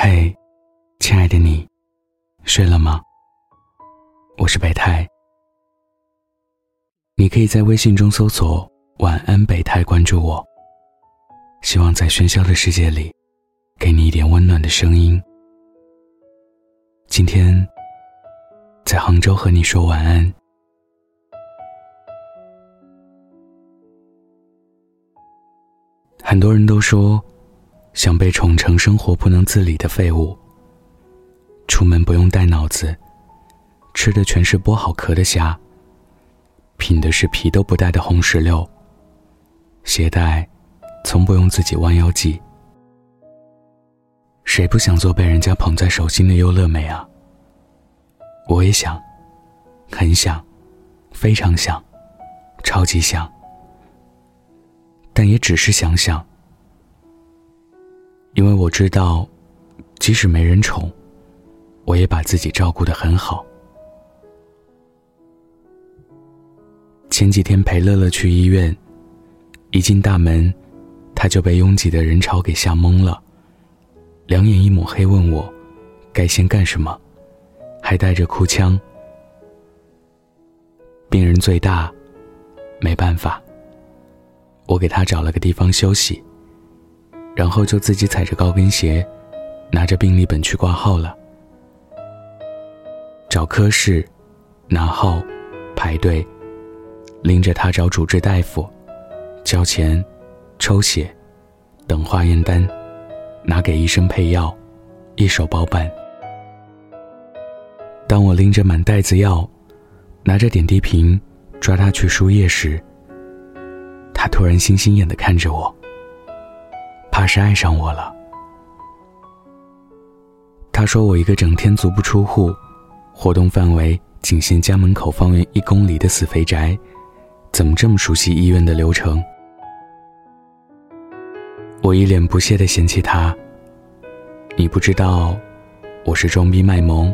嘿，亲爱的你，睡了吗？我是北太。你可以在微信中搜索“晚安北太”，关注我。希望在喧嚣的世界里，给你一点温暖的声音。今天，在杭州和你说晚安。很多人都说。想被宠成生活不能自理的废物。出门不用带脑子，吃的全是剥好壳的虾，品的是皮都不带的红石榴。鞋带，从不用自己弯腰系。谁不想做被人家捧在手心的优乐美啊？我也想，很想，非常想，超级想，但也只是想想。因为我知道，即使没人宠，我也把自己照顾得很好。前几天陪乐乐去医院，一进大门，他就被拥挤的人潮给吓懵了，两眼一抹黑，问我该先干什么，还带着哭腔。病人最大，没办法，我给他找了个地方休息。然后就自己踩着高跟鞋，拿着病历本去挂号了。找科室，拿号，排队，拎着他找主治大夫，交钱，抽血，等化验单，拿给医生配药，一手包办。当我拎着满袋子药，拿着点滴瓶，抓他去输液时，他突然星星眼的看着我。怕是爱上我了。他说我一个整天足不出户，活动范围仅限家门口方圆一公里的死肥宅，怎么这么熟悉医院的流程？我一脸不屑的嫌弃他：“你不知道我是装逼卖萌，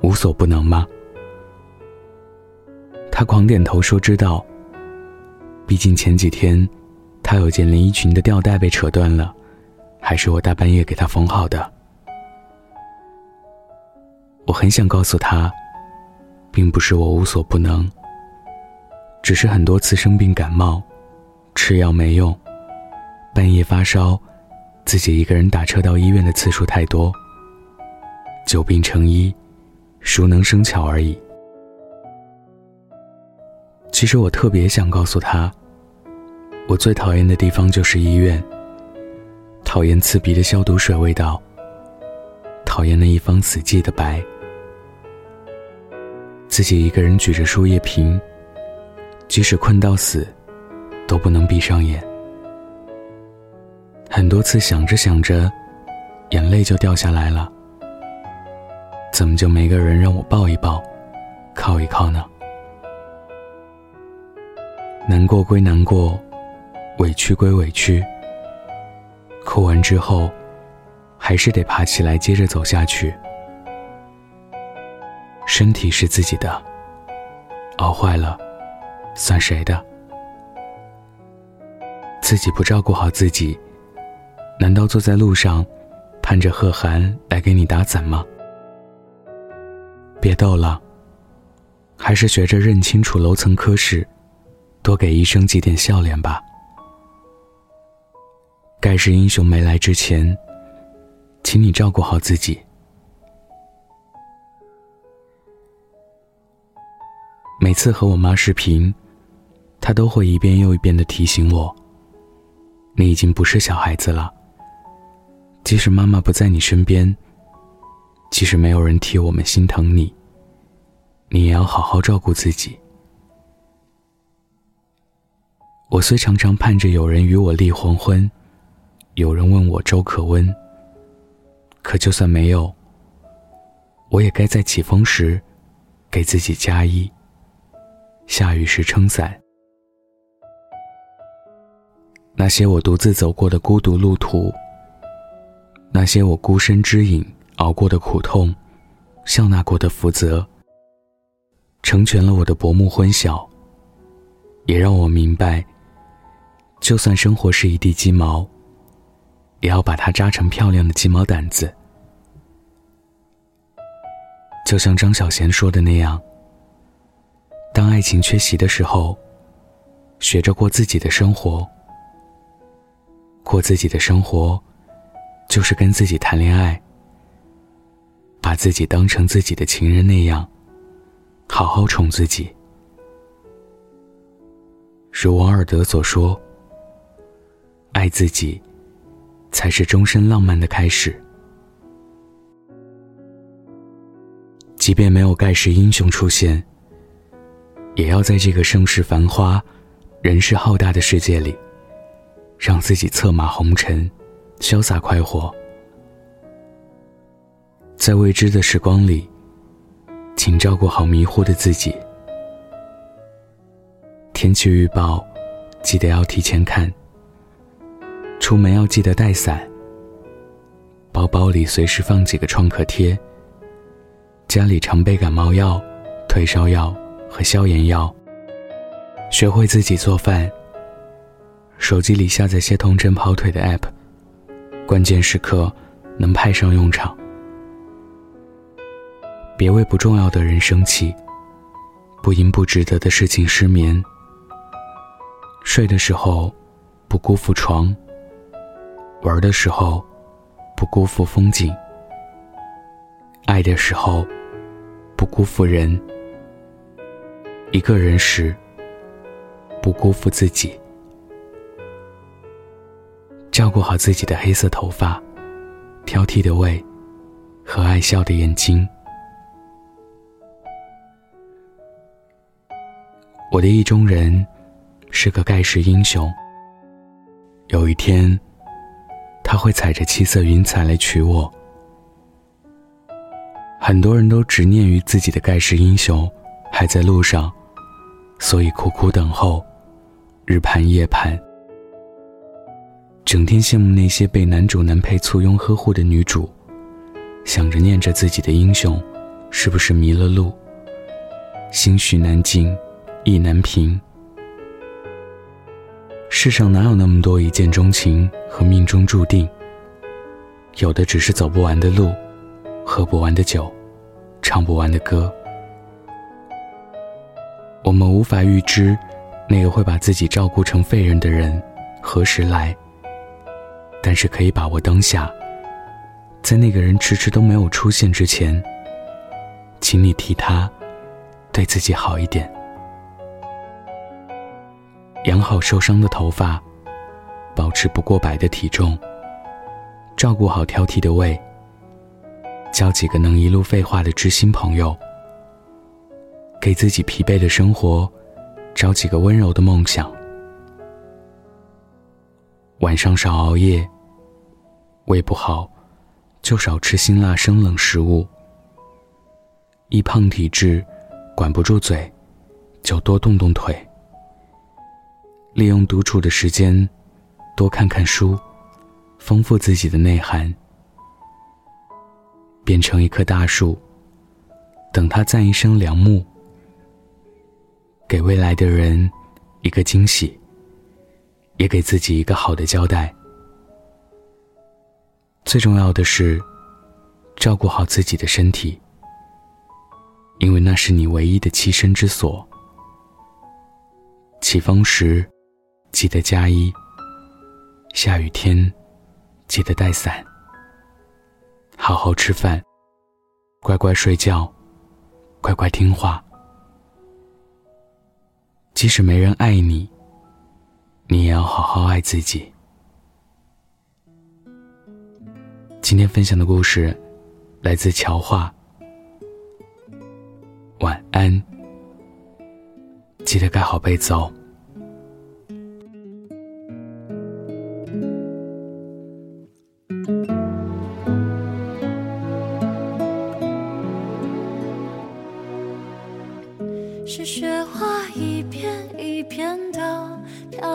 无所不能吗？”他狂点头说：“知道。”毕竟前几天，他有件连衣裙的吊带被扯断了。还是我大半夜给他缝好的。我很想告诉他，并不是我无所不能，只是很多次生病感冒，吃药没用，半夜发烧，自己一个人打车到医院的次数太多。久病成医，熟能生巧而已。其实我特别想告诉他，我最讨厌的地方就是医院。讨厌刺鼻的消毒水味道，讨厌那一方死寂的白。自己一个人举着输液瓶，即使困到死，都不能闭上眼。很多次想着想着，眼泪就掉下来了。怎么就没个人让我抱一抱，靠一靠呢？难过归难过，委屈归委屈。哭完之后，还是得爬起来接着走下去。身体是自己的，熬坏了，算谁的？自己不照顾好自己，难道坐在路上，盼着贺涵来给你打伞吗？别逗了，还是学着认清楚楼层科室，多给医生几点笑脸吧。盖世英雄没来之前，请你照顾好自己。每次和我妈视频，她都会一遍又一遍的提醒我：“你已经不是小孩子了。即使妈妈不在你身边，即使没有人替我们心疼你，你也要好好照顾自己。”我虽常常盼着有人与我立黄昏。有人问我粥可温，可就算没有，我也该在起风时给自己加衣，下雨时撑伞。那些我独自走过的孤独路途，那些我孤身支引熬过的苦痛，笑纳过的福泽，成全了我的薄暮昏晓，也让我明白，就算生活是一地鸡毛。也要把它扎成漂亮的鸡毛掸子，就像张小娴说的那样，当爱情缺席的时候，学着过自己的生活。过自己的生活，就是跟自己谈恋爱，把自己当成自己的情人那样，好好宠自己。如王尔德所说：“爱自己，才是终身浪漫的开始。”即便没有盖世英雄出现，也要在这个盛世繁华、人世浩大的世界里，让自己策马红尘，潇洒快活。在未知的时光里，请照顾好迷糊的自己。天气预报，记得要提前看。出门要记得带伞。包包里随时放几个创可贴。家里常备感冒药、退烧药和消炎药。学会自己做饭。手机里下载些同城跑腿的 app，关键时刻能派上用场。别为不重要的人生气，不因不值得的事情失眠。睡的时候，不辜负床；玩的时候，不辜负风景；爱的时候，不辜负人；一个人时，不辜负自己。照顾好自己的黑色头发、挑剔的胃和爱笑的眼睛。我的意中人。是个盖世英雄。有一天，他会踩着七色云彩来娶我。很多人都执念于自己的盖世英雄还在路上，所以苦苦等候，日盼夜盼，整天羡慕那些被男主男配簇拥呵护的女主，想着念着自己的英雄，是不是迷了路？心绪难静，意难平。世上哪有那么多一见钟情和命中注定？有的只是走不完的路，喝不完的酒，唱不完的歌。我们无法预知，那个会把自己照顾成废人的人何时来。但是可以把握当下，在那个人迟迟都没有出现之前，请你替他，对自己好一点。养好受伤的头发，保持不过百的体重，照顾好挑剔的胃，交几个能一路废话的知心朋友，给自己疲惫的生活找几个温柔的梦想。晚上少熬夜，胃不好就少吃辛辣生冷食物。易胖体质，管不住嘴，就多动动腿。利用独处的时间，多看看书，丰富自己的内涵。变成一棵大树，等它赞一声良木，给未来的人一个惊喜，也给自己一个好的交代。最重要的是，照顾好自己的身体，因为那是你唯一的栖身之所。起风时。记得加衣。下雨天，记得带伞。好好吃饭，乖乖睡觉，乖乖听话。即使没人爱你，你也要好好爱自己。今天分享的故事来自乔画。晚安，记得盖好被子哦。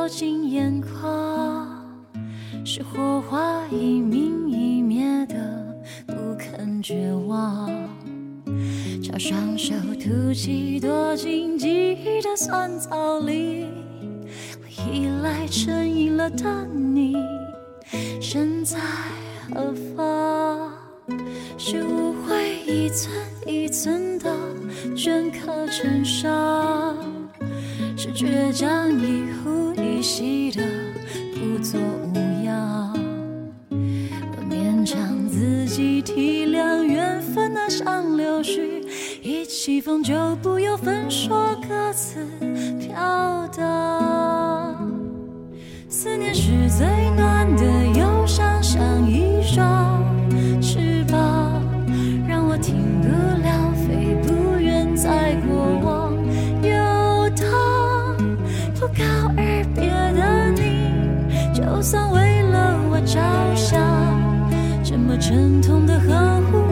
落进眼眶，是火花一明一灭的不肯绝望，朝双手吐气，躲进记忆的酸草里。我依赖成瘾了的你，身在何方？是误会一寸一寸的镌刻成伤，是倔强一呼一。息的不作无恙，多勉强自己体谅缘分那像柳絮，一起风就不由分说各自飘荡。思念是最暖的。算为了我着想这么沉痛的呵护。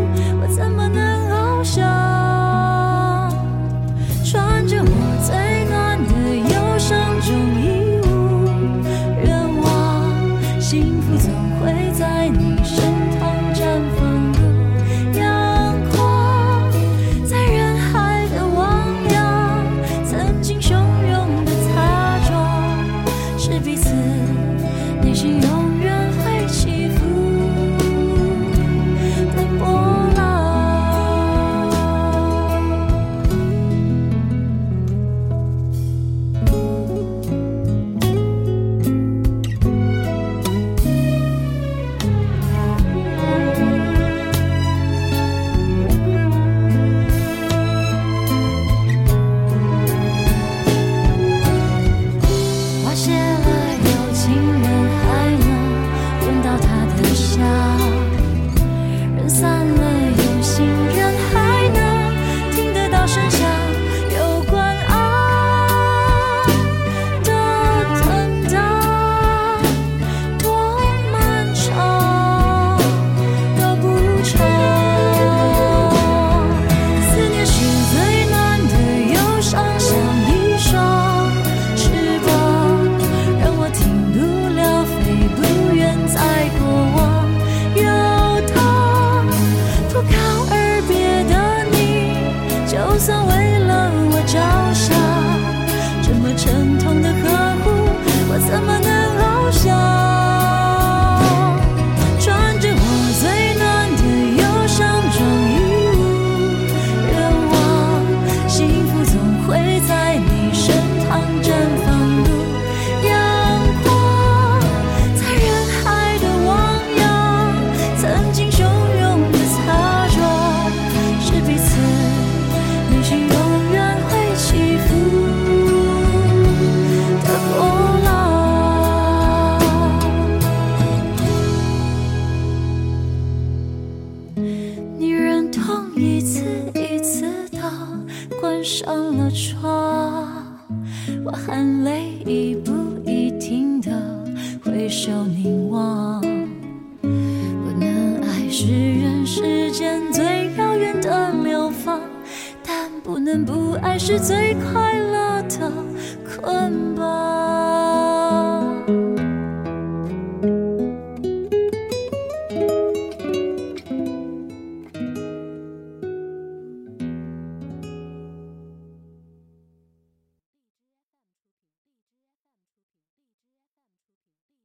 不能不爱是最快乐的捆绑